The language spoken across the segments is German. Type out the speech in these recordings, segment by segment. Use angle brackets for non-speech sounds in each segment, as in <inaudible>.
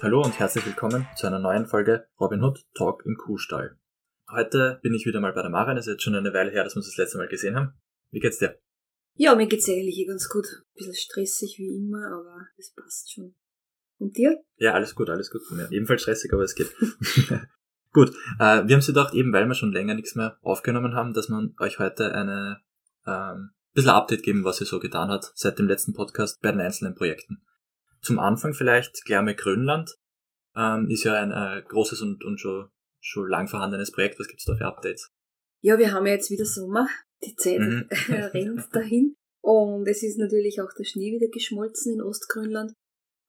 Hallo und herzlich willkommen zu einer neuen Folge Robin Hood Talk im Kuhstall. Heute bin ich wieder mal bei der Maren. Es ist jetzt schon eine Weile her, dass wir uns das letzte Mal gesehen haben. Wie geht's dir? Ja, mir geht's eigentlich eh ganz gut. Ein bisschen stressig wie immer, aber es passt schon. Und dir? Ja, alles gut, alles gut. Ja, ebenfalls stressig, aber es geht. <laughs> gut, äh, wir haben sie gedacht, eben weil wir schon länger nichts mehr aufgenommen haben, dass man euch heute eine ähm, bisschen Update geben, was ihr so getan hat seit dem letzten Podcast bei den einzelnen Projekten. Zum Anfang vielleicht mal Grönland. Ähm, ist ja ein äh, großes und, und schon, schon lang vorhandenes Projekt. Was gibt's da für Updates? Ja, wir haben ja jetzt wieder Sommer. Die Zeit mhm. <laughs> rennt dahin. Und es ist natürlich auch der Schnee wieder geschmolzen in Ostgrönland.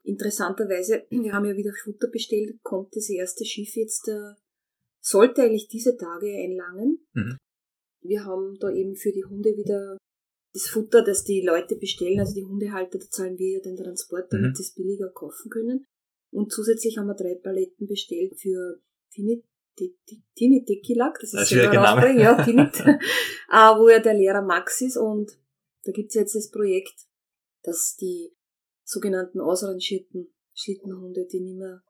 Interessanterweise, wir haben ja wieder Futter bestellt, kommt das erste Schiff jetzt, äh, sollte eigentlich diese Tage einlangen. Mhm. Wir haben da eben für die Hunde wieder das Futter, das die Leute bestellen, also die Hundehalter, da zahlen wir ja den Transport, damit mhm. sie es billiger kaufen können. Und zusätzlich haben wir drei Paletten bestellt für Tinit, Tinit Tequilak, das ist ja Name. ja, <laughs> Tinit, ah, wo ja der Lehrer Max ist und da gibt's jetzt das Projekt, dass die sogenannten ausrangierten Schlittenhunde, die nicht mehr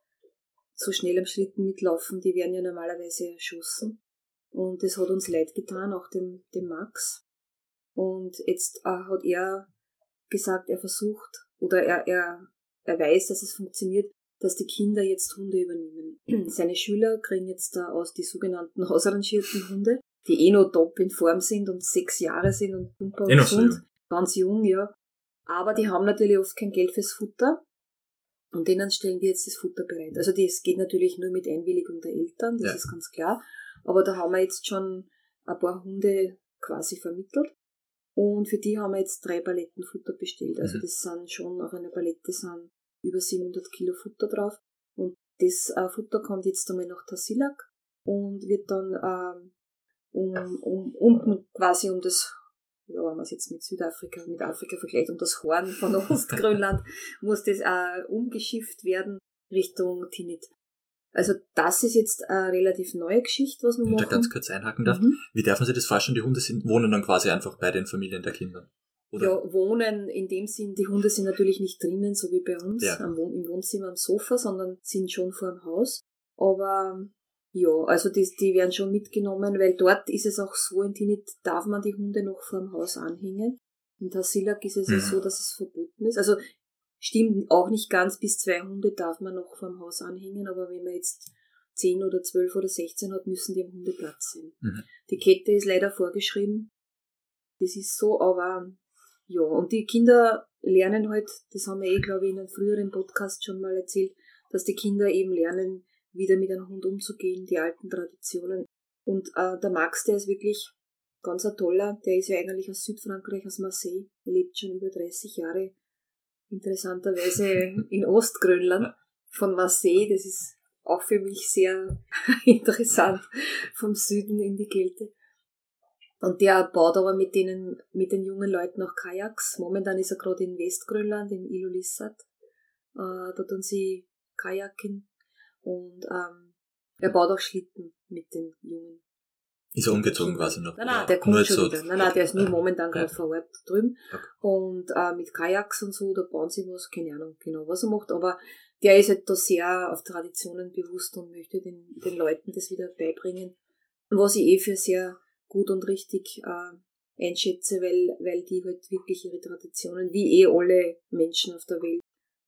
so schnell am Schlitten mitlaufen, die werden ja normalerweise erschossen. Und das hat uns leid getan, auch dem, dem Max. Und jetzt äh, hat er gesagt, er versucht oder er, er, er weiß, dass es funktioniert, dass die Kinder jetzt Hunde übernehmen. <clears throat> Seine Schüler kriegen jetzt da aus die sogenannten <laughs> ausrangierten Hunde, die eh noch top in Form sind und sechs Jahre sind und super und gesund, ganz jung, ja. Aber die haben natürlich oft kein Geld fürs Futter. Und denen stellen wir jetzt das Futter bereit. Also das geht natürlich nur mit Einwilligung der Eltern, das ja. ist ganz klar. Aber da haben wir jetzt schon ein paar Hunde quasi vermittelt. Und für die haben wir jetzt drei Paletten Futter bestellt. Also mhm. das sind schon auf einer Palette sind über 700 Kilo Futter drauf. Und das äh, Futter kommt jetzt einmal nach Tassilak und wird dann ähm, um, um, unten quasi um das, ja, wenn man es jetzt mit Südafrika, mit Afrika vergleicht, um das Horn von Ostgrönland, <laughs> muss das äh, umgeschifft werden Richtung Tinit. Also das ist jetzt eine relativ neue Geschichte, was wir Wenn machen. ich da ganz kurz einhaken darf. Mhm. Wie darf man sich das vorstellen? Die Hunde sind, wohnen dann quasi einfach bei den Familien der Kinder? Oder? Ja, wohnen in dem Sinn, die Hunde sind natürlich nicht drinnen, so wie bei uns, ja. am Wohn im Wohnzimmer, am Sofa, sondern sind schon vor dem Haus. Aber ja, also die, die werden schon mitgenommen, weil dort ist es auch so, in Tinit darf man die Hunde noch vor dem Haus anhängen. In Tassilak ist es mhm. so, dass es verboten ist. Also stimmt auch nicht ganz, bis zwei Hunde darf man noch vor dem Haus anhängen, aber wenn man jetzt zehn oder zwölf oder sechzehn hat, müssen die am Hundeplatz sein. Mhm. Die Kette ist leider vorgeschrieben. Das ist so, aber ja, und die Kinder lernen halt, das haben wir eh, glaube ich, in einem früheren Podcast schon mal erzählt, dass die Kinder eben lernen, wieder mit einem Hund umzugehen, die alten Traditionen. Und äh, der Max, der ist wirklich ganz ein toller, der ist ja eigentlich aus Südfrankreich, aus Marseille, lebt schon über 30 Jahre, interessanterweise <laughs> in Ostgrönland, von Marseille, das ist auch für mich sehr <laughs> interessant, vom Süden in die Kälte. Und der baut aber mit denen, mit den jungen Leuten auch Kajaks. Momentan ist er gerade in Westgrönland, in Ilulissat. Äh, da tun sie Kajaken. Und ähm, er baut auch Schlitten mit den Jungen. Ist er umgezogen quasi noch? Nein, nein, der kommt schon so wieder. Nein, nein, der ist nur momentan gerade vor Ort drüben. Okay. Und äh, mit Kajaks und so, da bauen sie was, keine Ahnung genau, was er macht, aber der ist halt da sehr auf Traditionen bewusst und möchte den, den Leuten das wieder beibringen. Was ich eh für sehr gut und richtig äh, einschätze, weil, weil die halt wirklich ihre Traditionen, wie eh alle Menschen auf der Welt,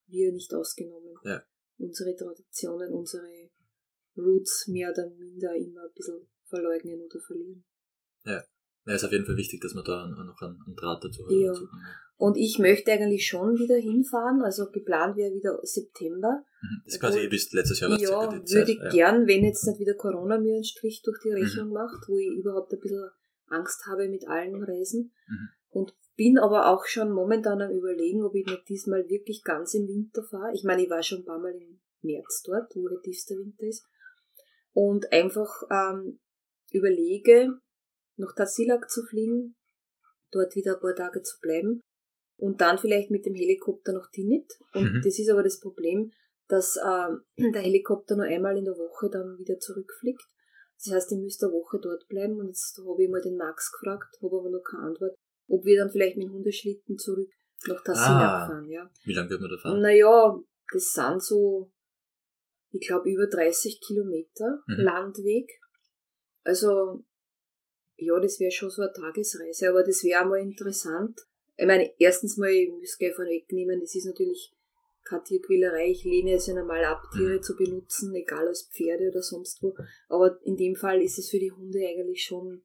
wir nicht ausgenommen, ja. Unsere Traditionen, unsere Roots mehr oder minder immer ein bisschen verleugnen oder verlieren. Ja. Ja, ist auf jeden Fall wichtig, dass man da noch einen, einen Draht dazu hat. Ja. Und ich möchte eigentlich schon wieder hinfahren, also geplant wäre wieder September. Mhm. Das ist quasi eh bis letztes Jahr was Ja, würde ich ja. gern, wenn jetzt nicht wieder Corona mir einen Strich durch die Rechnung mhm. macht, wo ich überhaupt ein bisschen Angst habe mit allen Reisen. Mhm. Und bin aber auch schon momentan am überlegen, ob ich nicht diesmal wirklich ganz im Winter fahre. Ich meine, ich war schon ein paar Mal im März dort, wo der tiefste Winter ist. Und einfach ähm, überlege, nach Tassilak zu fliegen, dort wieder ein paar Tage zu bleiben und dann vielleicht mit dem Helikopter nach Tinit. Und mhm. das ist aber das Problem, dass äh, <clears throat> der Helikopter nur einmal in der Woche dann wieder zurückfliegt. Das heißt, ich müsste eine Woche dort bleiben und jetzt habe ich mal den Max gefragt, habe aber noch keine Antwort, ob wir dann vielleicht mit dem Hundeschlitten zurück nach Tassina Ah. fahren, ja. Wie lange wird man da fahren? Naja, das sind so, ich glaube, über 30 Kilometer Mhm. Landweg. Also, ja, das wäre schon so eine Tagesreise, aber das wäre mal interessant. Ich meine, erstens mal, ich muss gleich vorwegnehmen, das ist natürlich keine Tierquälerei. Ich lehne es ja normal ab, Tiere Mhm. zu benutzen, egal als Pferde oder sonst wo. Aber in dem Fall ist es für die Hunde eigentlich schon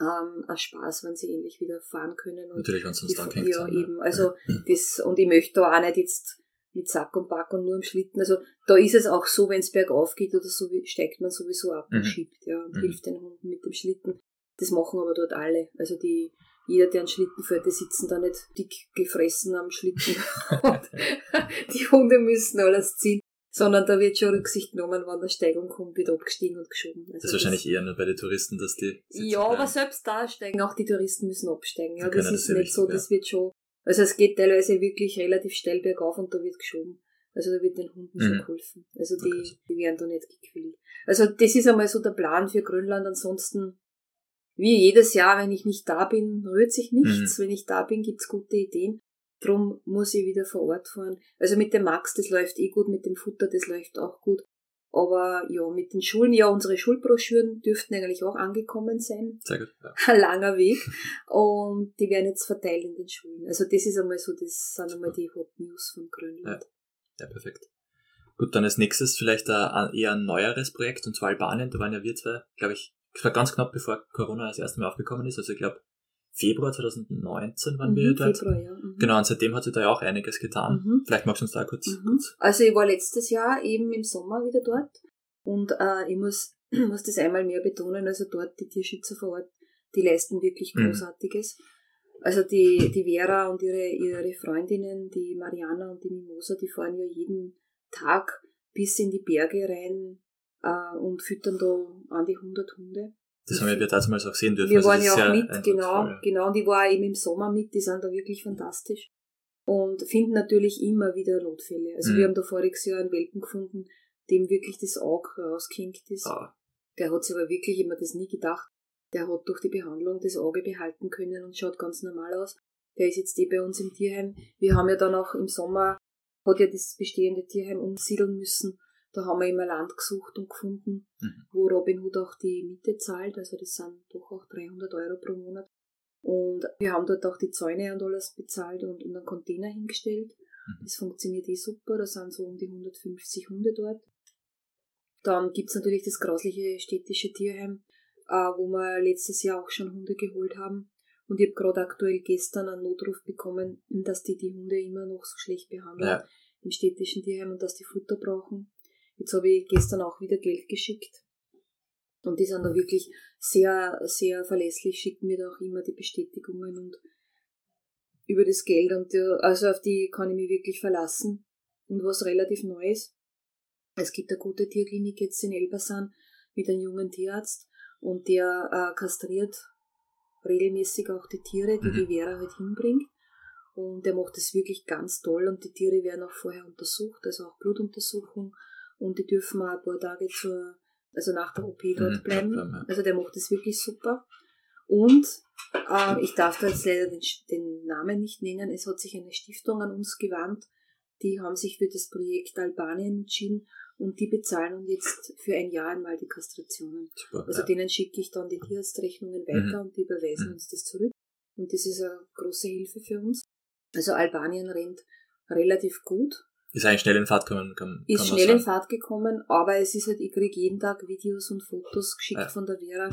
ähm, ein Spaß, wenn sie endlich wieder fahren können. Und Natürlich, wenn es uns da ja, hängt. ja. eben. Also <laughs> das, und ich möchte da auch nicht jetzt mit Sack und Pack und nur am Schlitten. Also da ist es auch so, wenn es bergauf geht oder so, steigt man sowieso ab und Mhm. schiebt, ja, und Mhm. hilft den Hunden mit dem Schlitten. Das machen aber dort alle. Also die, jeder, der einen Schlitten fährt, die sitzen da nicht dick gefressen am Schlitten. und <laughs> <laughs> die Hunde müssen alles ziehen. Sondern da wird schon Rücksicht genommen, wenn der Steigung kommt, wird abgestiegen und geschoben. Also Das ist wahrscheinlich eher nur bei den Touristen, dass die. ja, aber bleiben. selbst da steigen auch die Touristen müssen absteigen. Ja, das ist das ja nicht so, das wird schon. Also es geht teilweise wirklich relativ steil bergauf und da wird geschoben. Also da wird den Hunden schon Mhm. geholfen. Also die, Okay. die werden da nicht gequält. Also das ist einmal so der Plan für Grönland. Ansonsten, wie jedes Jahr, wenn ich nicht da bin, rührt sich nichts. Mhm. Wenn ich da bin, gibt's gute Ideen. Drum muss ich wieder vor Ort fahren. Also mit dem Max, das läuft eh gut, mit dem Futter, das läuft auch gut. Aber ja, mit den Schulen, ja, unsere Schulbroschüren dürften eigentlich auch angekommen sein Sehr gut. Ja. <laughs> ein langer Weg. Und die werden jetzt verteilt in den Schulen. Also das ist einmal so, das sind einmal die Hot News von Grönland. ja, perfekt. Gut, dann als nächstes vielleicht ein, eher ein neueres Projekt, und zwar Albanien. Da waren ja wir zwei, glaube ich, ganz knapp bevor Corona das erste Mal aufgekommen ist. Also ich glaube, Februar 2019 waren wir Mhm, dort. Februar, ja. Mhm. Genau, und seitdem hat sich da ja auch einiges getan. Mhm. Vielleicht magst du uns da kurz, Mhm. kurz Also ich war letztes Jahr eben im Sommer wieder dort und äh, ich muss, <clears throat> muss das einmal mehr betonen, also dort die Tierschützer vor Ort, die leisten wirklich Mhm. Großartiges. Also die, die Vera und ihre, ihre Freundinnen, die Mariana und die Mimosa, die fahren ja jeden Tag bis in die Berge rein äh, und füttern da an die 100 Hunde. Das haben wir damals auch sehen dürfen. Wir Also waren das ja auch mit, genau, ja. genau. Und ich war eben im Sommer mit, die sind da wirklich fantastisch. Und finden natürlich immer wieder Notfälle. Also Mhm. wir haben da voriges Jahr einen Welpen gefunden, dem wirklich das Auge rausgehinkt ist. Ah, Der hat sich aber wirklich immer das nie gedacht. Der hat durch die Behandlung das Auge behalten können und schaut ganz normal aus. Der ist jetzt eh bei uns im Tierheim. Wir haben ja dann auch im Sommer, hat ja das bestehende Tierheim umsiedeln müssen. Da haben wir immer Land gesucht und gefunden, Mhm. wo Robin Hood auch die Miete zahlt. Also das sind doch auch 300 Euro pro Monat. Und wir haben dort auch die Zäune und alles bezahlt und, und einen Container hingestellt. Mhm. Das funktioniert eh super. Da sind so um die 150 Hunde dort. Dann gibt's natürlich das grausliche städtische Tierheim, äh, wo wir letztes Jahr auch schon Hunde geholt haben. Und ich habe gerade aktuell gestern einen Notruf bekommen, dass die die Hunde immer noch so schlecht behandeln Ja. im städtischen Tierheim und dass die Futter brauchen. Jetzt habe ich gestern auch wieder Geld geschickt. Und die sind da wirklich sehr, sehr verlässlich, schicken mir da auch immer die Bestätigungen und über das Geld. Und äh, also auf die kann ich mich wirklich verlassen. Und was relativ Neues. Es gibt eine gute Tierklinik jetzt in Elbasan mit einem jungen Tierarzt und der äh, kastriert regelmäßig auch die Tiere, die Mhm. die Vera halt hinbringt. Und der macht das wirklich ganz toll und die Tiere werden auch vorher untersucht, also auch Blutuntersuchung und die dürfen auch ein paar Tage zur, also nach der OP dort Mhm, bleiben. bleiben, ja. Also der macht das wirklich super. Und äh, ich darf da jetzt leider den, den Namen nicht nennen, es hat sich eine Stiftung an uns gewandt, die haben sich für das Projekt Albanien entschieden und die bezahlen uns jetzt für ein Jahr einmal die Kastrationen. Super. Also ja. denen schicke ich dann die Tierarztrechnungen weiter und die überweisen Mhm. uns das zurück. Und das ist eine große Hilfe für uns. Also Albanien rennt relativ gut, Ist eigentlich schnell in Fahrt gekommen, kann, ist kann man schnell in sagen. Fahrt gekommen, aber es ist halt, ich kriege jeden Tag Videos und Fotos geschickt Ja. von der Vera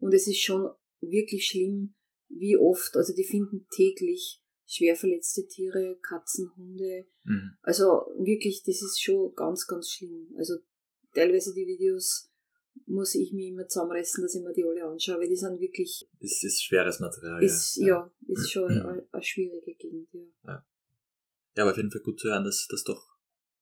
und es ist schon wirklich schlimm, wie oft, also die finden täglich schwer verletzte Tiere, Katzen, Hunde, Mhm. also wirklich, das ist schon ganz, ganz schlimm. Also teilweise die Videos muss ich mir immer zusammenreißen, dass ich mir die alle anschaue, weil die sind wirklich, Es ist schweres Material. ist, ja. ja, ist schon Mhm. eine, eine schwierige Gegend, ja. ja, aber auf jeden Fall gut zu hören, dass das doch,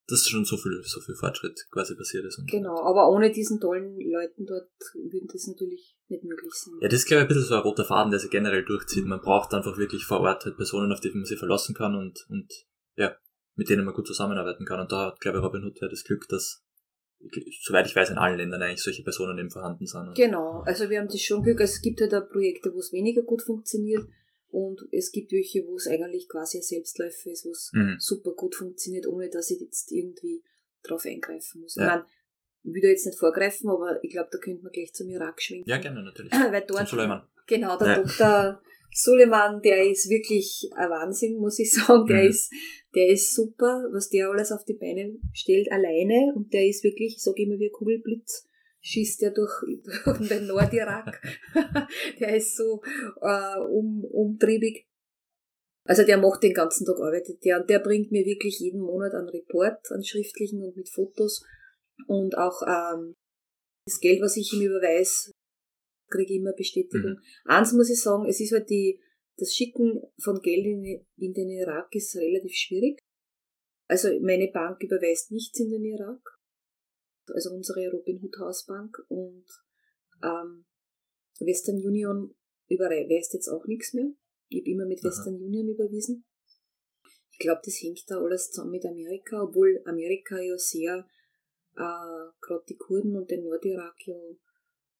dass schon so viel, so viel Fortschritt quasi passiert ist. Genau, aber ohne diesen tollen Leuten dort würde das natürlich nicht möglich sein. Ja, das ist, glaube ich, ein bisschen so ein roter Faden, der sich generell durchzieht. Man braucht einfach wirklich vor Ort halt Personen, auf die man sich verlassen kann und, und ja, mit denen man gut zusammenarbeiten kann. Und da hat, glaube ich, Robin Hood ja das Glück, dass soweit ich weiß, in allen Ländern eigentlich solche Personen eben vorhanden sind. Genau, also wir haben das schon Glück. Also es gibt halt auch Projekte, wo es weniger gut funktioniert und es gibt welche, wo es eigentlich quasi ein Selbstläufer ist, wo es mhm. super gut funktioniert, ohne dass ich jetzt irgendwie drauf eingreifen muss. Ja. Ich meine, ich will da jetzt nicht vorgreifen, aber ich glaube, da könnte man gleich zum Irak schwenken. Ja, gerne, natürlich. <clears throat> Weil dort, Suleiman. Genau, der ja. Dr. Suleiman, der ist wirklich ein Wahnsinn, muss ich <laughs> sagen. Der mhm. ist, der ist super, was der alles auf die Beine stellt, alleine. Und der ist wirklich, ich sage immer wie ein Kugelblitz, schießt der durch, durch den Nordirak. <laughs> der ist so äh, um, umtriebig. Also der macht den ganzen Tag arbeitet der und der bringt mir wirklich jeden Monat einen Report, einen schriftlichen und mit Fotos und auch ähm, das Geld, was ich ihm überweise, kriege ich immer Bestätigung. Mhm. Eins muss ich sagen, es ist halt die, das Schicken von Geld in, in den Irak ist relativ schwierig. Also meine Bank überweist nichts in den Irak, also unsere Robin Hood Hausbank und ähm, Western Union überweist jetzt auch nichts mehr. Ich habe immer mit Aha. Western Union überwiesen. Ich glaube, das hängt da alles zusammen mit Amerika, obwohl Amerika ja sehr äh, gerade die Kurden und den Nordirak ja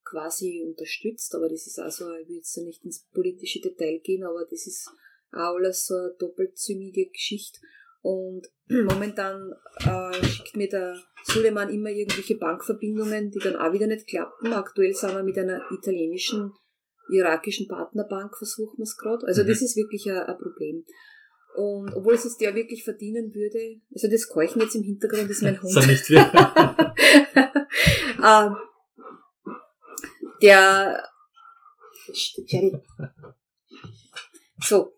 quasi unterstützt, aber das ist also, ich will jetzt da nicht ins politische Detail gehen, aber das ist auch alles so eine doppelzüngige Geschichte. Und <clears throat> momentan äh, schickt mir der Suleiman immer irgendwelche Bankverbindungen, die dann auch wieder nicht klappen. Aktuell sind wir mit einer italienischen, irakischen Partnerbank, versuchen wir es gerade. Also mhm. das ist wirklich ein, ein Problem. Und obwohl es der wirklich verdienen würde, also das Keuchen jetzt im Hintergrund ist mein <laughs> Hund. So nicht viel. <laughs> ähm, der so,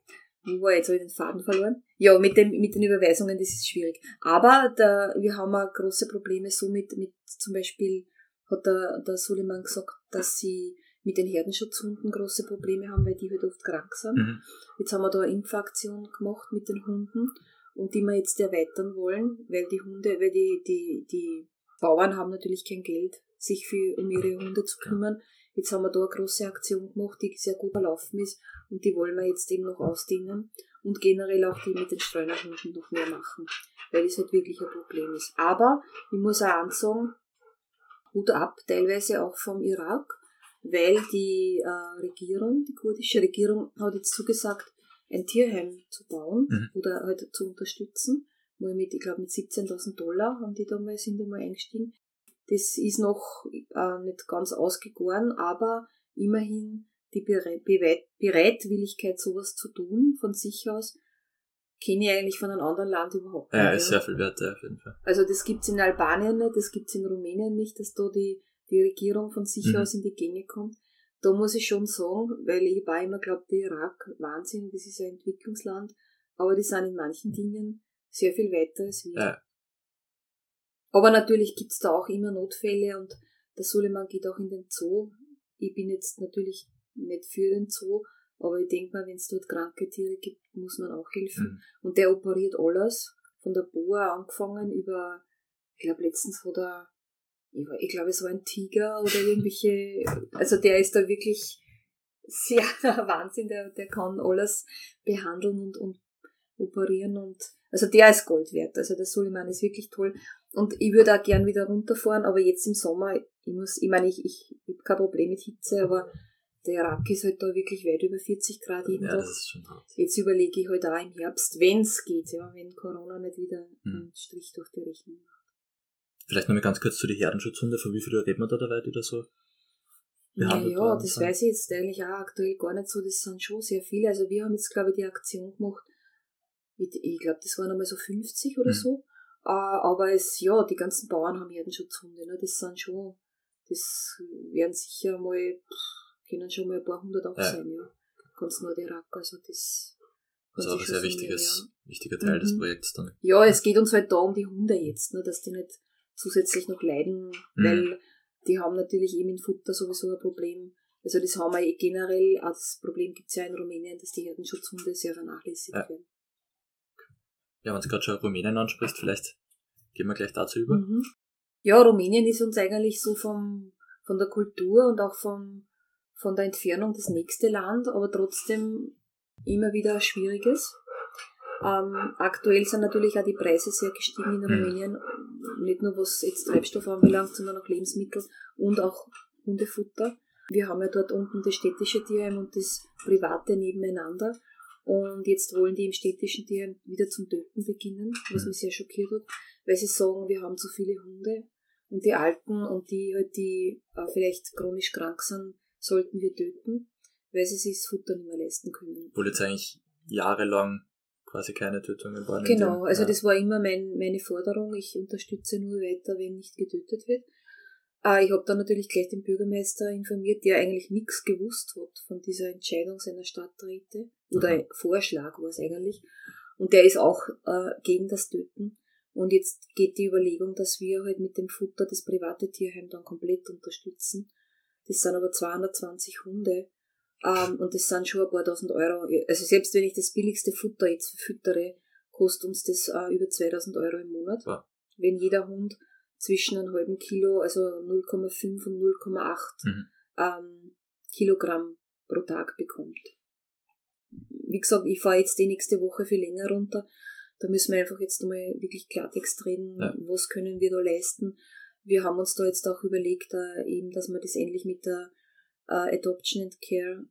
wo war jetzt? Habe ich den Faden verloren? Ja, mit, dem, mit den Überweisungen, das ist schwierig. Aber da, wir haben auch große Probleme so mit, mit zum Beispiel hat der, der Suleiman gesagt, dass sie mit den Herdenschutzhunden große Probleme haben, weil die halt oft krank sind. Mhm. Jetzt haben wir da eine Impfaktion gemacht mit den Hunden und die wir jetzt erweitern wollen, weil die Hunde, weil die, die, die Bauern haben natürlich kein Geld, sich für, um ihre Hunde zu kümmern. Jetzt haben wir da eine große Aktion gemacht, die sehr gut verlaufen ist und die wollen wir jetzt eben noch ausdehnen und generell auch die mit den Streunerhunden noch mehr machen, weil es halt wirklich ein Problem ist. Aber ich muss auch ansagen, Hut ab, teilweise auch vom Irak, weil die äh, Regierung, die kurdische Regierung, hat jetzt zugesagt, ein Tierheim zu bauen mhm. oder halt zu unterstützen. Mal mit, ich glaube, mit 17.000 Dollar haben die damals, sind einmal eingestiegen. Das ist noch äh, nicht ganz ausgegoren, aber immerhin die Bereitwilligkeit, sowas zu tun, von sich aus, kenne ich eigentlich von einem anderen Land überhaupt nicht. Ja, ist sehr viel wert, ja, auf jeden Fall. Also das gibt's in Albanien nicht, das gibt's in Rumänien nicht, dass da die die Regierung von sich mhm. aus in die Gänge kommt. Da muss ich schon sagen, weil ich war immer glaubt, der Irak, Wahnsinn, das ist ein Entwicklungsland, aber die sind in manchen Dingen sehr viel weiter als wir. Ja. Aber natürlich gibt's da auch immer Notfälle und der Suleiman geht auch in den Zoo. Ich bin jetzt natürlich nicht für den Zoo, aber ich denke mal, wenn es dort kranke Tiere gibt, muss man auch helfen. Mhm. Und der operiert alles, von der Boa angefangen über, ich glaube letztens hat er ich glaube, es war ein Tiger oder irgendwelche, also der ist da wirklich sehr <laughs> Wahnsinn, der, der kann alles behandeln und, und operieren und, also der ist Gold wert, also der Suleiman ist wirklich toll und ich würde auch gern wieder runterfahren, aber jetzt im Sommer, ich muss, ich meine, ich, ich, ich habe kein Problem mit Hitze, aber der Irak ist halt da wirklich weit über 40 Grad jeden ja, Tag. Jetzt überlege ich halt auch im Herbst, wenn es geht, ja, wenn Corona nicht wieder hm. einen Strich durch die Rechnung macht. Vielleicht nochmal ganz kurz zu den Herdenschutzhunde. Von wie viel reden wir da dabei, die da so ja, ja, das sind? weiß ich jetzt eigentlich auch aktuell gar nicht so. Das sind schon sehr viele. Also wir haben jetzt, glaube ich, die Aktion gemacht. Mit, ich glaube, das waren einmal so 50 oder mhm. so. Uh, aber es, ja, die ganzen Bauern haben Herdenschutzhunde. Ne? Das sind schon, das werden sicher mal, können schon mal ein paar hundert auch ja. sein, ja. Ganz Rack, also das. Also auch ein sehr wichtiges, ja. wichtiger Teil mhm. des Projekts dann. Ja, es geht uns halt da um die Hunde jetzt, ne? dass die nicht zusätzlich noch leiden, mhm. weil die haben natürlich eben in Futter sowieso ein Problem. Also das haben wir eh generell, das Problem gibt es ja in Rumänien, dass die Herdenschutzhunde sehr vernachlässigt ja. werden. Ja, wenn du gerade schon Rumänien ansprichst, vielleicht gehen wir gleich dazu über. Mhm. Ja, Rumänien ist uns eigentlich so vom, von der Kultur und auch vom, von der Entfernung das nächste Land, aber trotzdem immer wieder ein schwieriges. Ähm, aktuell sind natürlich auch die Preise sehr gestiegen in mhm. Rumänien, nicht nur was jetzt Treibstoff anbelangt, sondern auch Lebensmittel und auch Hundefutter. Wir haben ja dort unten das städtische Tierheim und das private nebeneinander. Und jetzt wollen die im städtischen Tierheim wieder zum Töten beginnen, was mich sehr schockiert hat, weil sie sagen, wir haben zu viele Hunde und die Alten und die halt, die äh, vielleicht chronisch krank sind, sollten wir töten, weil sie sich das Futter nicht mehr leisten können. Obwohl jetzt eigentlich jahrelang quasi keine Tötungen waren. Genau, also ja. das war immer mein, meine Forderung. Ich unterstütze nur weiter, wenn nicht getötet wird. Äh, ich habe dann natürlich gleich den Bürgermeister informiert, der eigentlich nichts gewusst hat von dieser Entscheidung seiner Stadträte. Oder mhm. Vorschlag war es eigentlich. Und der ist auch äh, gegen das Töten. Und jetzt geht die Überlegung, dass wir halt mit dem Futter das private Tierheim dann komplett unterstützen. Das sind aber 220 Hunde. Ähm, und das sind schon ein paar tausend Euro. Also selbst wenn ich das billigste Futter jetzt verfüttere, kostet uns das äh, über 2000 Euro im Monat. Ja. Wenn jeder Hund zwischen einem halben Kilo, also 0,5 und 0,8 mhm. ähm, Kilogramm pro Tag bekommt. Wie gesagt, ich fahre jetzt die nächste Woche viel länger runter. Da müssen wir einfach jetzt nochmal wirklich Klartext reden, ja. was können wir da leisten. Wir haben uns da jetzt auch überlegt, äh, eben, dass wir das endlich mit der äh, Adoption and Care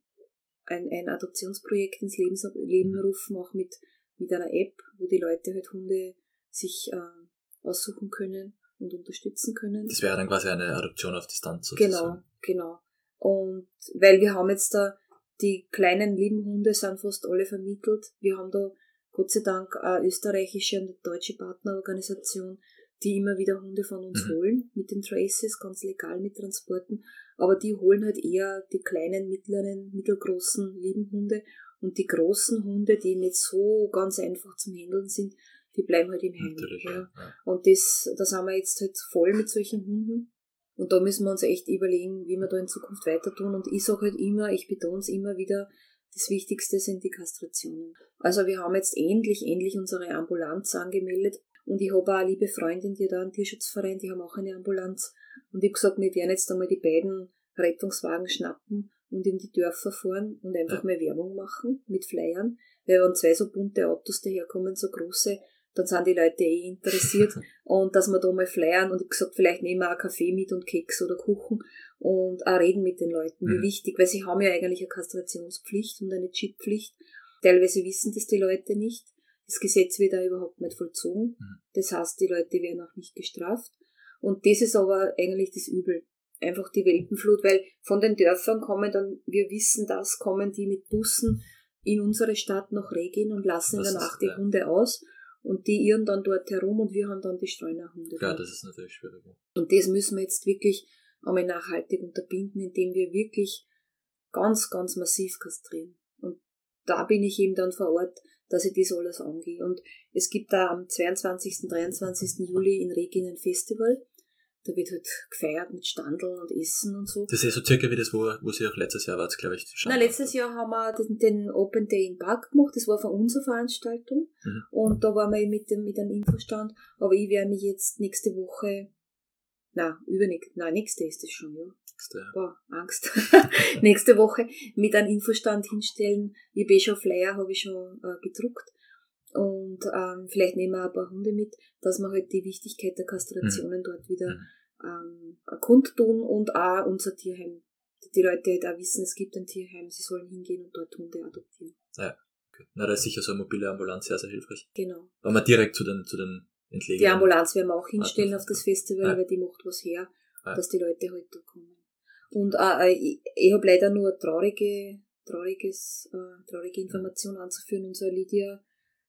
ein, ein Adoptionsprojekt ins Leben, Leben mhm. rufen, auch mit, mit einer App, wo die Leute halt Hunde sich äh, aussuchen können und unterstützen können. Das wäre dann quasi eine Adoption auf Distanz sozusagen. Genau, genau. Und weil wir haben jetzt da, die kleinen lieben Hunde sind fast alle vermittelt. Wir haben da Gott sei Dank eine österreichische und deutsche Partnerorganisation, die immer wieder Hunde von uns mhm. holen mit den Traces, ganz legal mit Transporten. Aber die holen halt eher die kleinen, mittleren, mittelgroßen lieben Hunde und die großen Hunde, die nicht so ganz einfach zum Handeln sind, die bleiben halt im Heim. Ja. ja. Und das, das haben wir jetzt halt voll mit solchen Hunden. Und da müssen wir uns echt überlegen, wie wir da in Zukunft weiter tun. Und ich sage halt immer, ich betone es immer wieder, das Wichtigste sind die Kastrationen. Also wir haben jetzt endlich, endlich unsere Ambulanz angemeldet. Und ich habe auch eine liebe Freundin, die da einen Tierschutzverein, die haben auch eine Ambulanz. Und ich habe gesagt, wir werden jetzt einmal die beiden Rettungswagen schnappen und in die Dörfer fahren und einfach mal Werbung machen mit Flyern. Weil wenn zwei so bunte Autos daherkommen, so große, dann sind die Leute eh interessiert <laughs> und dass wir da mal flyern und ich gesagt, vielleicht nehmen wir auch Kaffee mit und Keks oder Kuchen und auch reden mit den Leuten, wie mhm. wichtig, weil sie haben ja eigentlich eine Kastrationspflicht und eine Chipppflicht. Teilweise wissen das die Leute nicht. Das Gesetz wird da überhaupt nicht vollzogen. Mhm. Das heißt, die Leute werden auch nicht gestraft. Und das ist aber eigentlich das Übel. Einfach die Welpenflut, weil von den Dörfern kommen dann, wir wissen das, kommen die mit Bussen in unsere Stadt nach Regen und lassen das danach die ja. Hunde aus und die irren dann dort herum und wir haben dann die Streunerhunde. Ja, das ist natürlich schwierig. Und das müssen wir jetzt wirklich einmal nachhaltig unterbinden, indem wir wirklich ganz, ganz massiv kastrieren. Und da bin ich eben dann vor Ort, dass ich das alles angehe. Und es gibt da am 22., 23. Juli in Regin ein Festival da wird halt gefeiert mit Standeln und Essen und so. Das ist so circa wie das, wo, wo sie auch letztes Jahr war, glaube ich. Nein, letztes Jahr haben wir den, den, Open Day in Park gemacht. Das war von unserer Veranstaltung. Mhm. Und da waren wir mit, dem, mit einem Infostand. Aber ich werde mich jetzt nächste Woche, na, übernächste, nein, nächste ist es schon, ja. Nächste. Boah, Angst. <laughs> nächste Woche mit einem Infostand hinstellen. Ich habe eh schon Flyer, habe ich schon äh, gedruckt und ähm, vielleicht nehmen wir ein paar Hunde mit, dass wir halt die Wichtigkeit der Kastrationen mhm. dort wieder mhm ähm, kundtun und auch unser Tierheim. Die Leute halt auch wissen, es gibt ein Tierheim, sie sollen hingehen und dort Hunde adoptieren. Ja, okay. Na, da ist sicher so eine mobile Ambulanz sehr, sehr hilfreich. Genau. Wenn man direkt zu den, zu den Entlegenen. Die Ambulanz werden wir auch hinstellen auf das Festival, ja. weil die macht was her, ja. dass die Leute halt da kommen. Und äh, ich, ich habe leider nur traurige, trauriges, äh, traurige Information anzuführen. Unsere Lydia,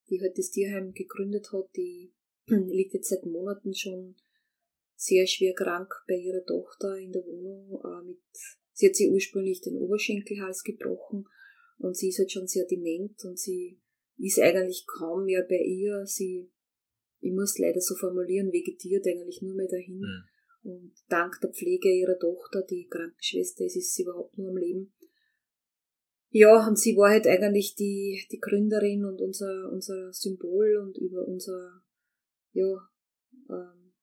die halt das Tierheim gegründet hat, die <clears throat> liegt jetzt seit Monaten schon sehr schwer krank bei ihrer Tochter in der Wohnung. Äh, mit, sie hat sich ursprünglich den Oberschenkelhals gebrochen und sie ist halt schon sehr dement und sie ist eigentlich kaum mehr bei ihr. Sie, ich muss leider so formulieren, vegetiert eigentlich nur mehr dahin. Mhm. Und dank der Pflege ihrer Tochter, die Krankenschwester ist, ist sie überhaupt nur am Leben. Ja, und sie war halt eigentlich die, die Gründerin und unser, unser Symbol und über unser, ja, ähm,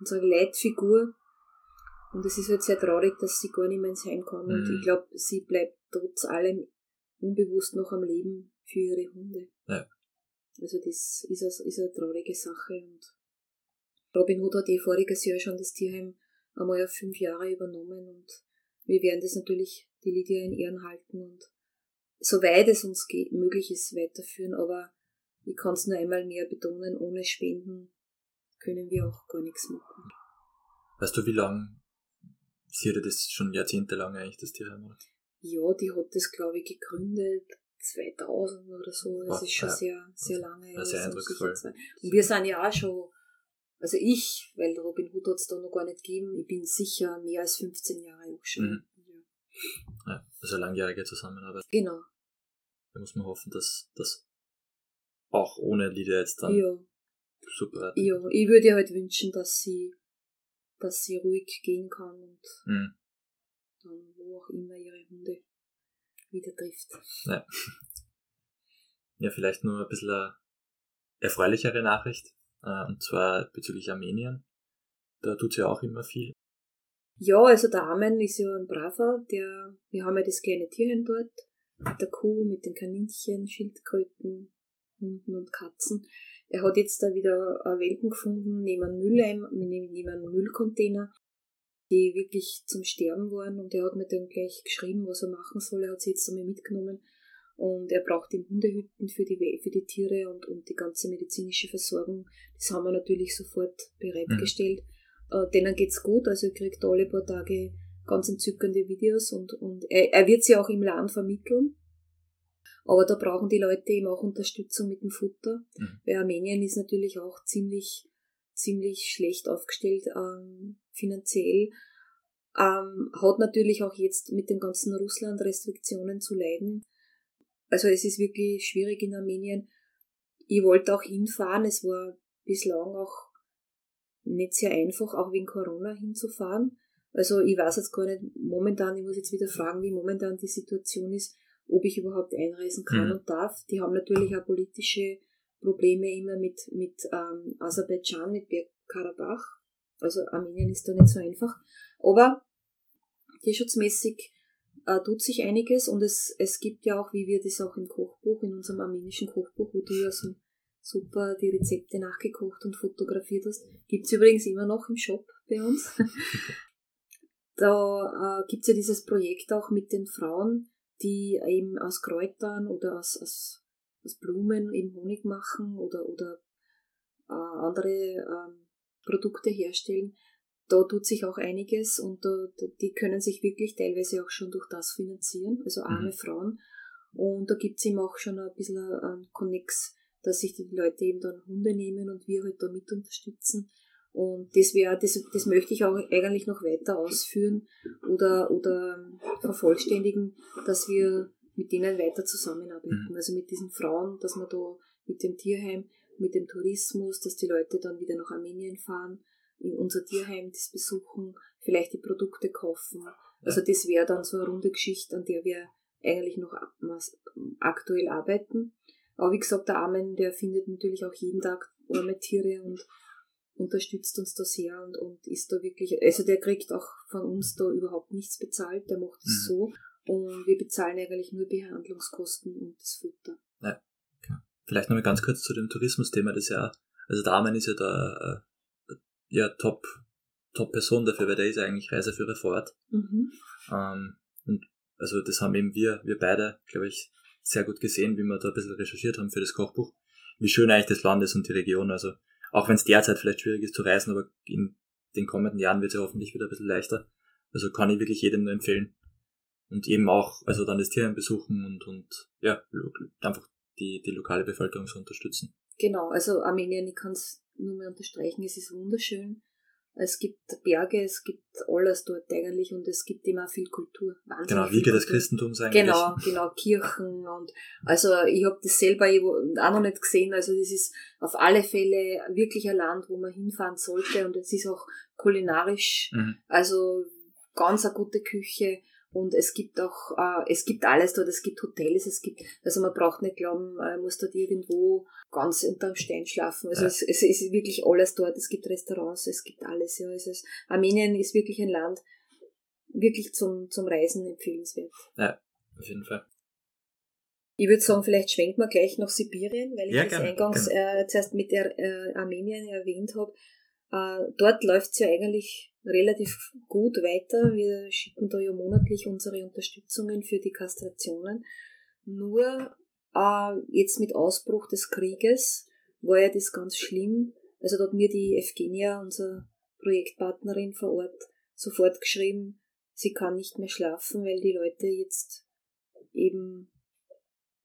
unsere Leitfigur. Und es ist halt sehr traurig, dass sie gar nicht mehr ins Heim kann. Mhm. Und ich glaube, sie bleibt trotz allem unbewusst noch am Leben für ihre Hunde. Ja. Also das ist eine, ist eine traurige Sache. Und Robin Hood hat eh voriges Jahr schon das Tierheim einmal auf fünf Jahre übernommen und wir werden das natürlich die Lydia in Ehren halten und soweit es uns möglich ist, weiterführen. Aber ich kann es nur einmal mehr betonen, ohne Spenden können wir auch gar nichts machen. Weißt du, wie lange sie hat das schon jahrzehntelang eigentlich, das Tierheim? Ja, die hat das, glaube ich, gegründet 2000 oder so. Das ist schon ja, sehr, sehr lange. Ja, sehr eindrucksvoll. Und wir sind ja auch schon, also ich, weil Robin Hood hat es da noch gar nicht gegeben, ich bin sicher mehr als 15 Jahre auch schon. Mhm. Ja. ja, also langjährige Zusammenarbeit. Genau. Da muss man hoffen, dass das auch ohne Lieder jetzt dann ja. super. Ja, ich würde halt wünschen, dass sie, dass sie ruhig gehen kann und mhm. dann wo auch immer ihre Hunde wieder trifft. Ja. <laughs> ja, vielleicht nur ein bisschen eine erfreulichere Nachricht, äh, und zwar bezüglich Armenien. Da tut sie auch immer viel. Ja, also der Armen ist ja ein braver, der, wir haben ja das kleine Tierchen dort, der Kuh, mit den Kaninchen, Schildkröten, Hunden und Katzen. Er hat jetzt da wieder Welpen gefunden, neben einem Mülleimer, neben einem Müllcontainer die wirklich zum Sterben waren und er hat mir dann gleich geschrieben, was er machen soll. Er hat sie jetzt einmal mitgenommen und er braucht eben Hundehütten für die, für die Tiere und, und die ganze medizinische Versorgung. Das haben wir natürlich sofort bereitgestellt. Mhm. Äh, denen geht's gut, also er kriegt alle paar Tage ganz entzückende Videos und, und er, er wird sie auch im Land vermitteln. Aber da brauchen die Leute eben auch Unterstützung mit dem Futter, mhm. weil Armenien ist natürlich auch ziemlich ziemlich schlecht aufgestellt ähm, finanziell. Ähm, hat natürlich auch jetzt mit den ganzen Russland-Restriktionen zu leiden. Also es ist wirklich schwierig in Armenien. Ich wollte auch hinfahren. Es war bislang auch nicht sehr einfach, auch wegen Corona hinzufahren. Also ich weiß jetzt gar nicht momentan, ich muss jetzt wieder fragen, wie momentan die Situation ist, ob ich überhaupt einreisen kann mhm. und darf. Die haben natürlich auch politische Probleme immer mit, mit ähm, Aserbaidschan, mit Bergkarabach. Also Armenien ist da nicht so einfach. Aber tierschutzmäßig äh, tut sich einiges und es, es gibt ja auch, wie wir das auch im Kochbuch, in unserem armenischen Kochbuch, wo du ja so super die Rezepte nachgekocht und fotografiert hast, gibt's übrigens immer noch im Shop bei uns. <laughs> da äh, gibt's ja dieses Projekt auch mit den Frauen, die eben aus Kräutern oder aus, aus aus Blumen eben Honig machen oder, oder äh, andere ähm, Produkte herstellen. Da tut sich auch einiges und da, die können sich wirklich teilweise auch schon durch das finanzieren, also arme mhm. Frauen. Und da gibt's eben auch schon ein bisschen ein Connex, dass sich die Leute eben dann Hunde nehmen und wir halt da mit unterstützen. Und das wäre, das, das möchte ich auch eigentlich noch weiter ausführen oder, oder vervollständigen, dass wir mit denen weiter zusammenarbeiten. Mhm. Also mit diesen Frauen, dass man da mit dem Tierheim, mit dem Tourismus, dass die Leute dann wieder nach Armenien fahren, in unser Tierheim das besuchen, vielleicht die Produkte kaufen. Also das wäre dann so eine runde Geschichte, an der wir eigentlich noch aktuell arbeiten. Aber wie gesagt, der Armen, der findet natürlich auch jeden Tag arme Tiere und unterstützt uns da sehr und, und ist da wirklich, also der kriegt auch von uns da überhaupt nichts bezahlt, der macht es mhm. so und wir bezahlen eigentlich nur Behandlungskosten und das Futter. Ja, okay. Vielleicht nochmal ganz kurz zu dem Tourismusthema. Das ja, also Damen ist ja da äh, ja Top, Top Person dafür, weil der ist ja eigentlich Reiseführer vor Ort. Mhm. Ähm, und also das haben eben wir, wir beide, glaube ich, sehr gut gesehen, wie wir da ein bisschen recherchiert haben für das Kochbuch, wie schön eigentlich das Land ist und die Region. Also auch wenn es derzeit vielleicht schwierig ist zu reisen, aber in den kommenden Jahren wird es ja hoffentlich wieder ein bisschen leichter. Also kann ich wirklich jedem nur empfehlen, und eben auch, also dann das Tierheim besuchen und, und ja, einfach die, die lokale Bevölkerung zu unterstützen. Genau, also Armenien, ich kann es nur mehr unterstreichen, es ist wunderschön. Es gibt Berge, es gibt alles dort eigentlich und es gibt immer viel Kultur. Wahnsinnig genau, Wiege des Christentums eigentlich. Genau, genau, Kirchen und also ich habe das selber auch noch nicht gesehen, also das ist auf alle Fälle wirklich ein Land, wo man hinfahren sollte und es ist auch kulinarisch, mhm. also ganz eine gute Küche und es gibt auch, äh, es gibt alles dort, es gibt Hotels, es gibt, also man braucht nicht glauben, man muss dort irgendwo ganz unterm Stein schlafen. Also ja. es, es, ist wirklich alles dort, es gibt Restaurants, es gibt alles, ja. Es, Armenien ist wirklich ein Land, wirklich zum, zum Reisen empfehlenswert. Ja, auf jeden Fall. Ich würde sagen, vielleicht schwenken wir gleich nach Sibirien, weil ich ja, das gerne, eingangs gerne. Äh, zuerst mit der äh, Armenien erwähnt habe. Äh, dort läuft's ja eigentlich relativ gut weiter. Wir schicken da ja monatlich unsere Unterstützungen für die Kastrationen. Nur äh, jetzt mit Ausbruch des Krieges war ja das ganz schlimm. Also da hat mir die Evgenia, unsere Projektpartnerin vor Ort, sofort geschrieben, sie kann nicht mehr schlafen, weil die Leute jetzt eben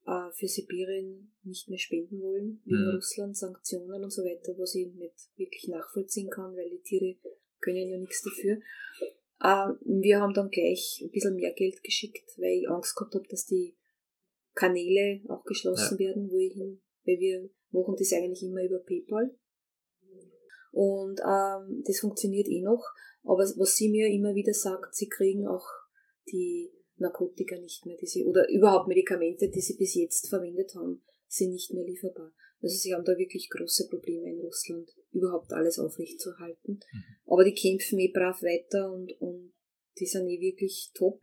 äh, für Sibirien nicht mehr spenden wollen, wegen mhm. Russland, Sanktionen und so weiter, was ich nicht wirklich nachvollziehen kann, weil die Tiere können ja nichts dafür. Äh, wir haben dann gleich ein bisschen mehr Geld geschickt, weil ich Angst gehabt habe, dass die Kanäle auch geschlossen ja. werden, wo ich hin, weil wir machen das eigentlich immer über PayPal. Und ähm, das funktioniert eh noch. Aber was sie mir immer wieder sagt, sie kriegen auch die Narkotika nicht mehr, die sie, oder überhaupt Medikamente, die sie bis jetzt verwendet haben, sind nicht mehr lieferbar. Also sie haben da wirklich große Probleme in Russland, überhaupt alles aufrechtzuerhalten. Mhm. Aber die kämpfen eh brav weiter und, und die sind eh wirklich top.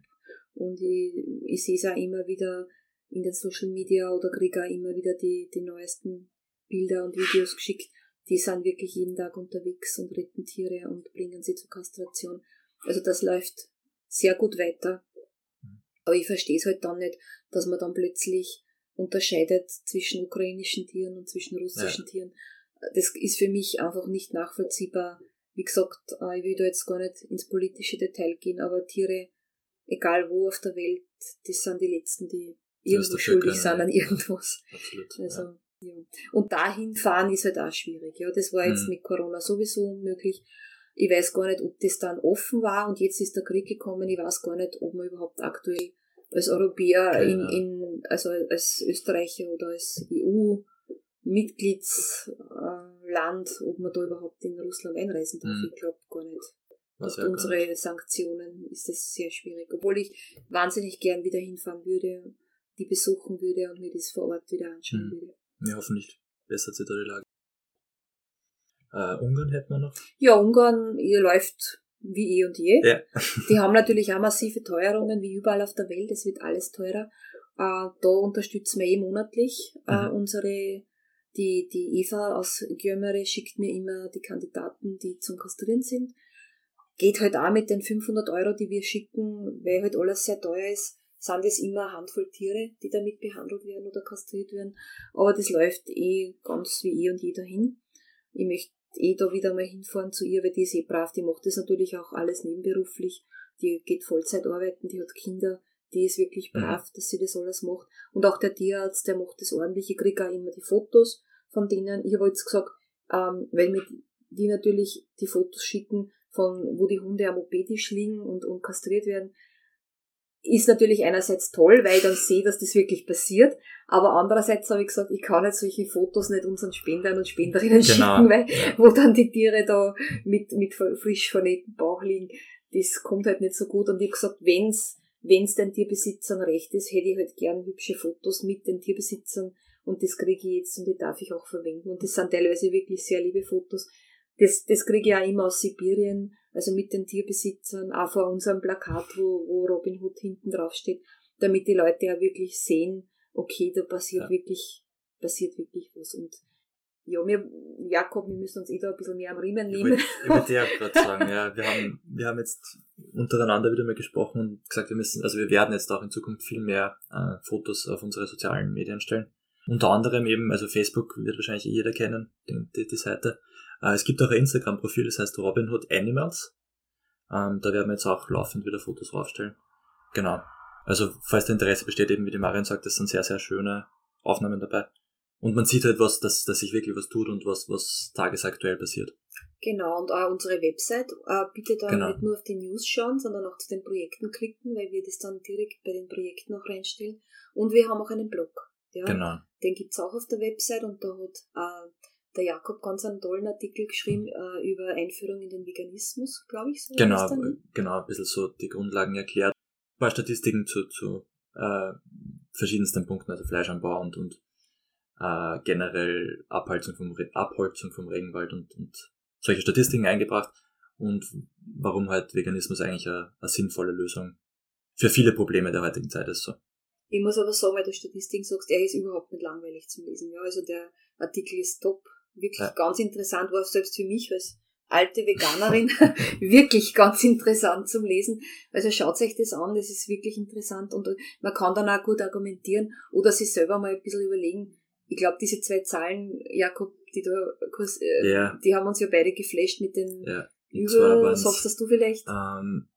Und ich, ich sehe es auch immer wieder in den Social Media oder kriege auch immer wieder die, die neuesten Bilder und Videos geschickt. Die sind wirklich jeden Tag unterwegs und retten Tiere und bringen sie zur Kastration. Also das läuft sehr gut weiter. Aber ich verstehe es halt dann nicht, dass man dann plötzlich unterscheidet zwischen ukrainischen Tieren und zwischen russischen ja. Tieren. Das ist für mich einfach nicht nachvollziehbar. Wie gesagt, äh, ich will da jetzt gar nicht ins politische Detail gehen, aber Tiere, egal wo auf der Welt, das sind die Letzten, die irgendwo schuldig sind an irgendwas. Absolut, also, ja. ja. Und dahin fahren ist halt auch schwierig. Ja, das war jetzt mhm. mit Corona sowieso unmöglich. Ich weiß gar nicht, ob das dann offen war und jetzt ist der Krieg gekommen. Ich weiß gar nicht, ob man überhaupt aktuell als Europäer in, in also als Österreicher oder als EU-Mitgliedsland, ob man da überhaupt in Russland einreisen darf. Mhm. Ich glaube gar nicht. Was Durch unsere nicht. Sanktionen ist das sehr schwierig. Obwohl ich wahnsinnig gern wieder hinfahren würde, die besuchen würde und mir das vor Ort wieder anschauen mhm. würde. Ja, hoffentlich bessert sich da die Lage. Äh, Ungarn hätten wir noch? Ja, Ungarn ihr läuft wie eh und je. Ja. <laughs> Die haben natürlich auch massive Teuerungen, wie überall auf der Welt. Es wird alles teurer. Äh, da unterstützen wir eh monatlich äh, mhm. unsere, die, die Eva aus Gömere schickt mir immer die Kandidaten, die zum Kastrieren sind. Geht halt auch mit den 500 Euro, die wir schicken, weil halt alles sehr teuer ist, sind es immer eine Handvoll Tiere, die damit behandelt werden oder kastriert werden. Aber das läuft eh ganz wie eh und je dahin. Ich möchte eh da wieder mal hinfahren zu ihr, weil die ist eh brav, die macht das natürlich auch alles nebenberuflich. Die geht Vollzeit arbeiten, die hat Kinder, die ist wirklich mhm. brav, dass sie das alles macht. Und auch der Tierarzt, der macht das ordentlich. Ich kriege auch immer die Fotos von denen. Ich habe jetzt gesagt, ähm, weil mir die natürlich die Fotos schicken, von wo die Hunde am OP-Tisch liegen und, und kastriert werden ist natürlich einerseits toll, weil ich dann sehe, dass das wirklich passiert, aber andererseits habe ich gesagt, ich kann jetzt solche Fotos nicht unseren Spendern und Spenderinnen genau. schicken, weil wo dann die Tiere da mit, mit frisch vernähten Bauch liegen, das kommt halt nicht so gut. Und ich habe gesagt, wenn's wenn's den Tierbesitzern recht ist, hätte ich halt gern hübsche Fotos mit den Tierbesitzern und das kriege ich jetzt und die darf ich auch verwenden. Und das sind teilweise wirklich sehr liebe Fotos. Das, das kriege ich auch immer aus Sibirien also mit den Tierbesitzern, auch vor unserem Plakat, wo, wo Robin Hood hinten drauf steht, damit die Leute ja wirklich sehen, okay, da passiert ja. wirklich, passiert wirklich was. Und ja, wir, Jakob, wir müssen uns eh da ein bisschen mehr am Riemen nehmen. Ich wollte ja <laughs> gerade sagen, ja, wir haben, wir haben jetzt untereinander wieder mal gesprochen und gesagt, wir müssen, also wir werden jetzt auch in Zukunft viel mehr äh, Fotos auf unsere sozialen Medien stellen. Unter anderem eben, also Facebook wird wahrscheinlich jeder kennen, die, die Seite. Äh, es gibt auch ein Instagram-Profil, das heißt Robinhood Animals. Ähm, da werden wir jetzt auch laufend wieder Fotos draufstellen. Genau. Also, falls der Interesse besteht, eben wie die Marion sagt, das sind sehr, sehr schöne Aufnahmen dabei. Und man sieht halt was, dass, dass sich wirklich was tut und was, was tagesaktuell passiert. Genau, und auch unsere Website, äh, bitte da genau. nicht nur auf die News schauen, sondern auch zu den Projekten klicken, weil wir das dann direkt bei den Projekten auch reinstellen. Und wir haben auch einen Blog. Ja? Genau. Den gibt's auch auf der Website und da hat äh, der Jakob ganz einen tollen Artikel geschrieben äh, über Einführung in den Veganismus, glaube ich. So genau, genau, ein bisschen so die Grundlagen erklärt. Ein paar Statistiken zu, zu äh, verschiedensten Punkten, also Fleischanbau und, und äh, generell Abholzung vom, Abholzung vom Regenwald und, und solche Statistiken eingebracht und warum halt Veganismus eigentlich eine, eine sinnvolle Lösung für viele Probleme der heutigen Zeit ist. So. Ich muss aber sagen, weil du Statistiken sagst, er ist überhaupt nicht langweilig zum Lesen. Ja, also der Artikel ist top wirklich ja. ganz interessant war, selbst für mich als alte Veganerin, <laughs> wirklich ganz interessant zum Lesen. Also schaut euch das an, das ist wirklich interessant und man kann dann auch gut argumentieren oder sich selber mal ein bisschen überlegen. Ich glaube, diese zwei Zahlen, Jakob, die da kurz, äh, ja. die haben uns ja beide geflasht mit den ja. über, sagst das du vielleicht? Ähm,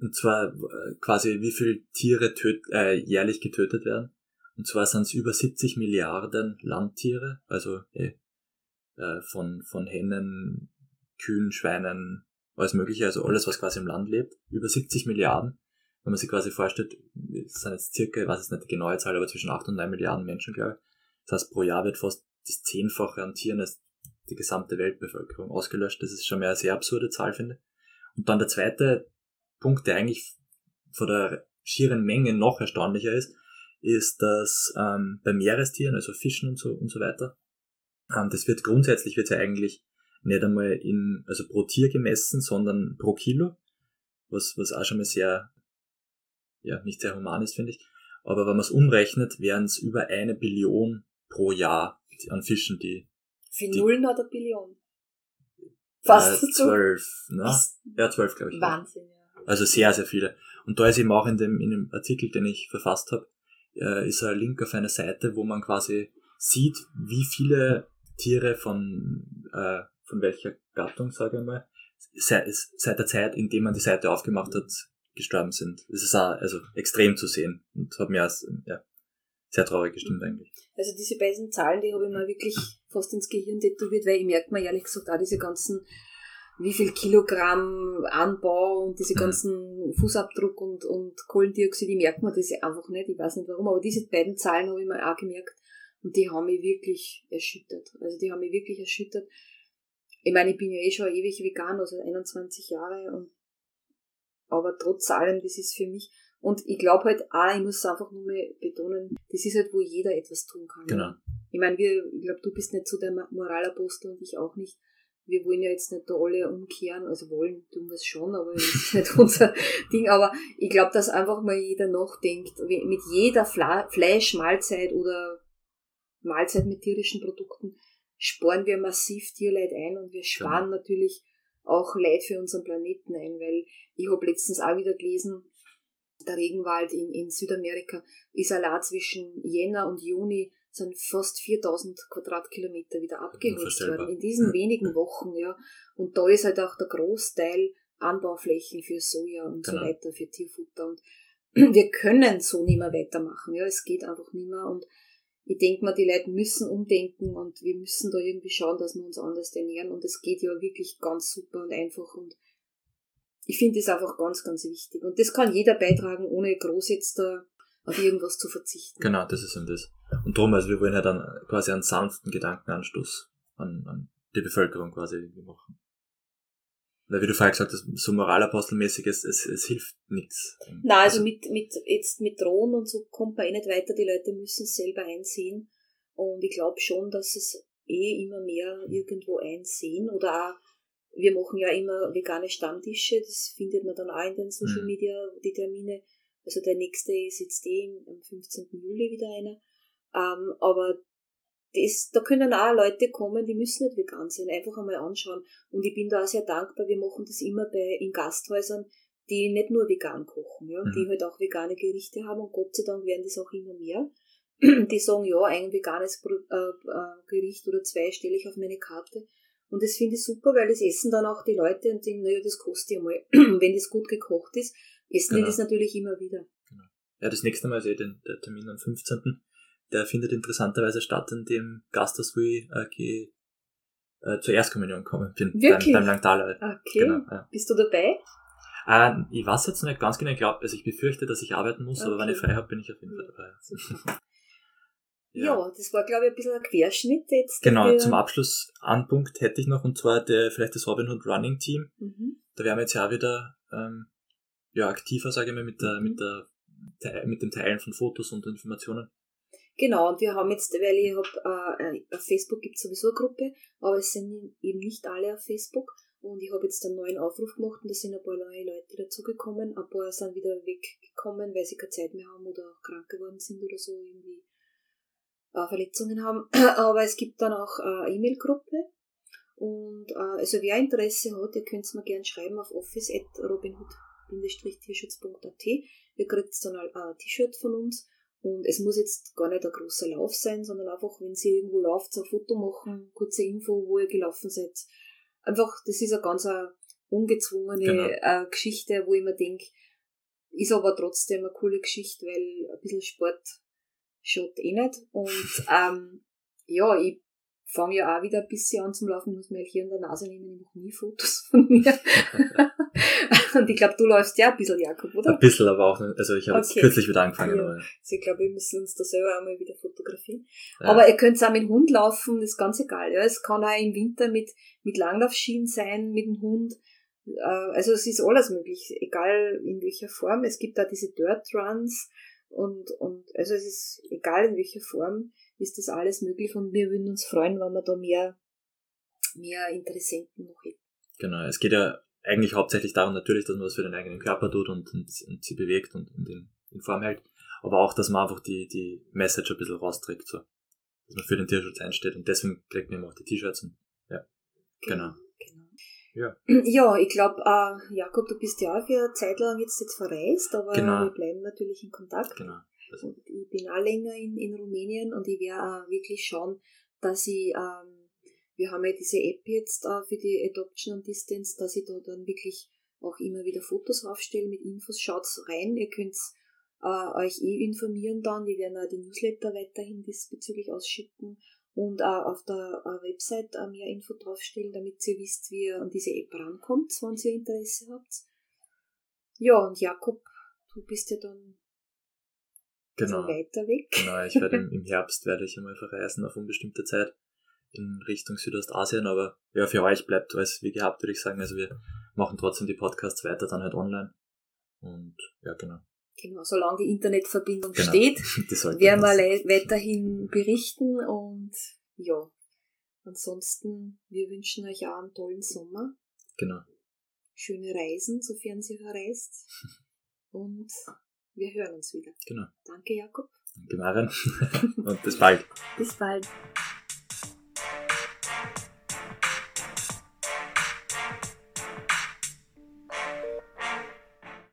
und zwar äh, quasi wie viele Tiere töt, äh, jährlich getötet werden. Und zwar sind es über 70 Milliarden Landtiere, also äh, von, von Hennen, Kühen, Schweinen, alles mögliche, also alles, was quasi im Land lebt, über 70 Milliarden. Wenn man sich quasi vorstellt, es sind jetzt circa, ich weiß jetzt nicht die genaue Zahl, aber zwischen 8 und 9 Milliarden Menschen, glaube ich. Das heißt, pro Jahr wird fast das Zehnfache an Tieren als die gesamte Weltbevölkerung ausgelöscht. Das ist schon mal eine sehr absurde Zahl, finde Und dann der zweite Punkt, der eigentlich von der schieren Menge noch erstaunlicher ist, ist, dass ähm, bei Meerestieren, also Fischen und so und so weiter, ähm, das wird grundsätzlich wird ja eigentlich nicht einmal in, also pro Tier gemessen, sondern pro Kilo, was, was auch schon mal sehr, ja, nicht sehr human ist, finde ich. Aber wenn man es umrechnet, wären es über eine Billion pro Jahr an Fischen, die. Für Nullen hat eine Billion. Fast äh, zwölf, ne? Ja, zwölf, glaube ich. Wahnsinn, ja. Also sehr, sehr viele. Und da ist eben auch in dem, in dem Artikel, den ich verfasst habe, äh, ist ein Link auf eine Seite, wo man quasi sieht, wie viele Tiere von äh, von welcher Gattung, sage ich mal, seit, seit der Zeit, in der man die Seite aufgemacht hat, gestorben sind. Das ist auch also extrem zu sehen und hat mir als, ja, sehr traurig gestimmt eigentlich. Also diese beiden Zahlen, die habe ich mir wirklich fast ins Gehirn tätowiert, weil ich merke mir ehrlich gesagt auch diese ganzen, wie viel Kilogramm Anbau und diese mhm. ganzen Fußabdruck und, und Kohlendioxid, ich merke mir das einfach nicht, ich weiß nicht warum, aber diese beiden Zahlen habe ich mir auch gemerkt und die haben mich wirklich erschüttert. Also die haben mich wirklich erschüttert, ich meine, ich bin ja eh schon ewig vegan, also 21 Jahre und aber trotz allem, das ist für mich und ich glaube halt auch, ich muss einfach nur mal betonen, das ist halt, wo jeder etwas tun kann. Genau. Ich meine, wir, ich glaube, du bist nicht so der Moralapostel und ich auch nicht. Wir wollen ja jetzt nicht da alle umkehren, also wollen tun wir es schon, aber das ist nicht <laughs> unser Ding. Aber ich glaube, dass einfach mal jeder nachdenkt, mit jeder Fla Fleischmahlzeit oder Mahlzeit mit tierischen Produkten, sparen wir massiv Tierleid ein und wir sparen genau. natürlich auch Leid für unseren Planeten ein, weil ich habe letztens auch wieder gelesen, der Regenwald in, in Südamerika ist allein zwischen Jänner und Juni sind fast 4000 Quadratkilometer wieder abgeholzt worden. In diesen ja. wenigen Wochen, ja. Und da ist halt auch der Großteil Anbauflächen für Soja und genau. so weiter, für Tierfutter. Und <clears throat> wir können so nicht mehr weitermachen, ja. Es geht einfach nicht mehr. Und ich denke mal, die Leute müssen umdenken und wir müssen da irgendwie schauen, dass wir uns anders ernähren und es geht ja wirklich ganz super und einfach und ich finde das einfach ganz, ganz wichtig. Und das kann jeder beitragen, ohne groß jetzt da auf irgendwas zu verzichten. Genau, das ist eben das. Und darum, also wir wollen ja dann quasi einen sanften Gedankenanstoß an, an die Bevölkerung quasi machen. Weil wie du vorher gesagt hast, so moralapostelmäßig, es, es, es hilft nichts. Na, also, also mit, mit, jetzt mit Drohnen und so kommt man eh nicht weiter. Die Leute müssen es selber einsehen. Und ich glaube schon, dass es eh immer mehr irgendwo einsehen. Oder auch, wir machen ja immer vegane Stammtische. Das findet man dann auch in den Social mhm. Media, die Termine. Also der nächste ist jetzt eh am 15. Juli wieder einer. Ähm, aber das, da können auch Leute kommen, die müssen nicht vegan sein, einfach einmal anschauen. Und ich bin da auch sehr dankbar, wir machen das immer bei, in Gasthäusern, die nicht nur vegan kochen, ja, mhm. die halt auch vegane Gerichte haben und Gott sei Dank werden das auch immer mehr. <clears throat> Die sagen, ja, ein veganes äh, äh, Gericht oder zwei stelle ich auf meine Karte. Und das finde ich super, weil das essen dann auch die Leute und denken, naja, das kostet ja mal. <clears throat> Wenn das gut gekocht ist, essen genau. die das natürlich immer wieder. Genau. Ja, das nächste Mal sehe ich den, der Termin am 15 der findet interessanterweise statt in dem Gasthaus, wo ich äh, äh, zur Erstkommunion komme. Bin Wirklich? Beim, beim Langtaler. Okay. Genau, ja. Bist du dabei? Äh, ich weiß jetzt nicht ganz genau, ich glaube, also ich befürchte, dass ich arbeiten muss, okay. aber wenn ich frei habe, bin ich auf jeden Fall dabei. ja. <laughs> ja. das war, glaube ich, ein bisschen ein Querschnitt jetzt. Genau, zum Abschluss einen Punkt hätte ich noch, und zwar der, vielleicht das Robin Hood Running Team. Mhm. Da werden wir jetzt ja wieder ähm, ja, aktiver, sage ich mal, mit, der, mhm. mit, der, mit dem Teilen von Fotos und Informationen. Genau, und wir haben jetzt, weil ich habe, äh, auf Facebook gibt es sowieso eine Gruppe, aber es sind eben nicht alle auf Facebook. Und ich habe jetzt einen neuen Aufruf gemacht und da sind ein paar neue Leute dazugekommen. Ein paar sind wieder weggekommen, weil sie keine Zeit mehr haben oder auch krank geworden sind oder so irgendwie äh, Verletzungen haben. <clears throat> Aber es gibt dann auch eine E-Mail-Gruppe Und äh, also wer Interesse hat, ihr könnt es mir gerne schreiben auf office.robinhood-tierschutzpunkt.at. Ihr kriegt dann ein T-Shirt von uns. Und es muss jetzt gar nicht ein großer Lauf sein, sondern einfach, wenn ihr irgendwo lauft, ein Foto machen, kurze Info, wo ihr gelaufen seid. Einfach, das ist eine ganz eine ungezwungene genau. äh, Geschichte, wo ich mir denke, ist aber trotzdem eine coole Geschichte, weil ein bisschen Sport schaut eh nicht. Und <laughs> ähm, ja, ich fange ja auch wieder ein bisschen an zum Laufen, muss mir hier in der Nase nehmen, ich mache nie Fotos <laughs> von mir. <laughs> Und ich glaube, du läufst ja ein bisschen, Jakob, oder? Ein bisschen, aber auch nicht. Also ich habe okay. kürzlich wieder angefangen. Ja. Also ich glaube, wir müssen uns da selber auch mal wieder fotografieren. Ja. Aber ihr könnt auch mit dem Hund laufen, das ist ganz egal. Ja. Es kann auch im Winter mit, mit Langlaufschienen sein, mit dem Hund. Äh, also es ist alles möglich, egal in welcher Form. Es gibt da diese Dirt Runs und, und also es ist egal in welcher Form ist das alles möglich und wir würden uns freuen, wenn wir da mehr, mehr Interessenten noch hätten. Genau, es geht ja eigentlich hauptsächlich darum natürlich, dass man was für den eigenen Körper tut und, und, und sie bewegt und, und in, in, Form hält, aber auch, dass man einfach die, die Message ein bisschen rausträgt, so. Dass man für den Tierschutz einsteht und deswegen trägt man eben auch die T-Shirts und, ja. Genau. genau. Ja. <clears throat> ja, ich glaube, äh, Jakob, du bist ja auch für eine Zeit lang jetzt, jetzt verreist, aber genau. wir bleiben natürlich in Kontakt. Genau. Also. Und ich bin auch länger in, in Rumänien und ich werde wirklich schauen, dass ich ähm, wir haben ja diese App jetzt äh, für die Adoption and Distance, dass ich da dann wirklich auch immer wieder Fotos aufstelle mit Infos. Schaut rein, ihr könnt äh, euch eh informieren dann. Wir werden auch die Newsletter weiterhin diesbezüglich ausschicken und auch auf der äh, Website äh, mehr Info draufstellen, damit ihr wisst, wie ihr an diese App rankommt, wenn ihr Interesse habt. Ja, und Jakob, du bist ja dann genau. weiter weg. Genau, ich werde <laughs> im Herbst werde ich einmal verreisen auf unbestimmte Zeit in Richtung Südostasien, aber ja, für euch bleibt alles wie gehabt, würde ich sagen. Also wir machen trotzdem die Podcasts weiter, dann halt online. Und ja, genau. Genau, solange die Internetverbindung genau. steht, <laughs> werden wir weiterhin berichten und ja, ansonsten, wir wünschen euch auch einen tollen Sommer. Genau. Schöne Reisen, sofern sie verreist. <laughs> Und wir hören uns wieder. Genau. Danke, Jakob. Danke, Maren. <laughs> und bis bald. Bis bald.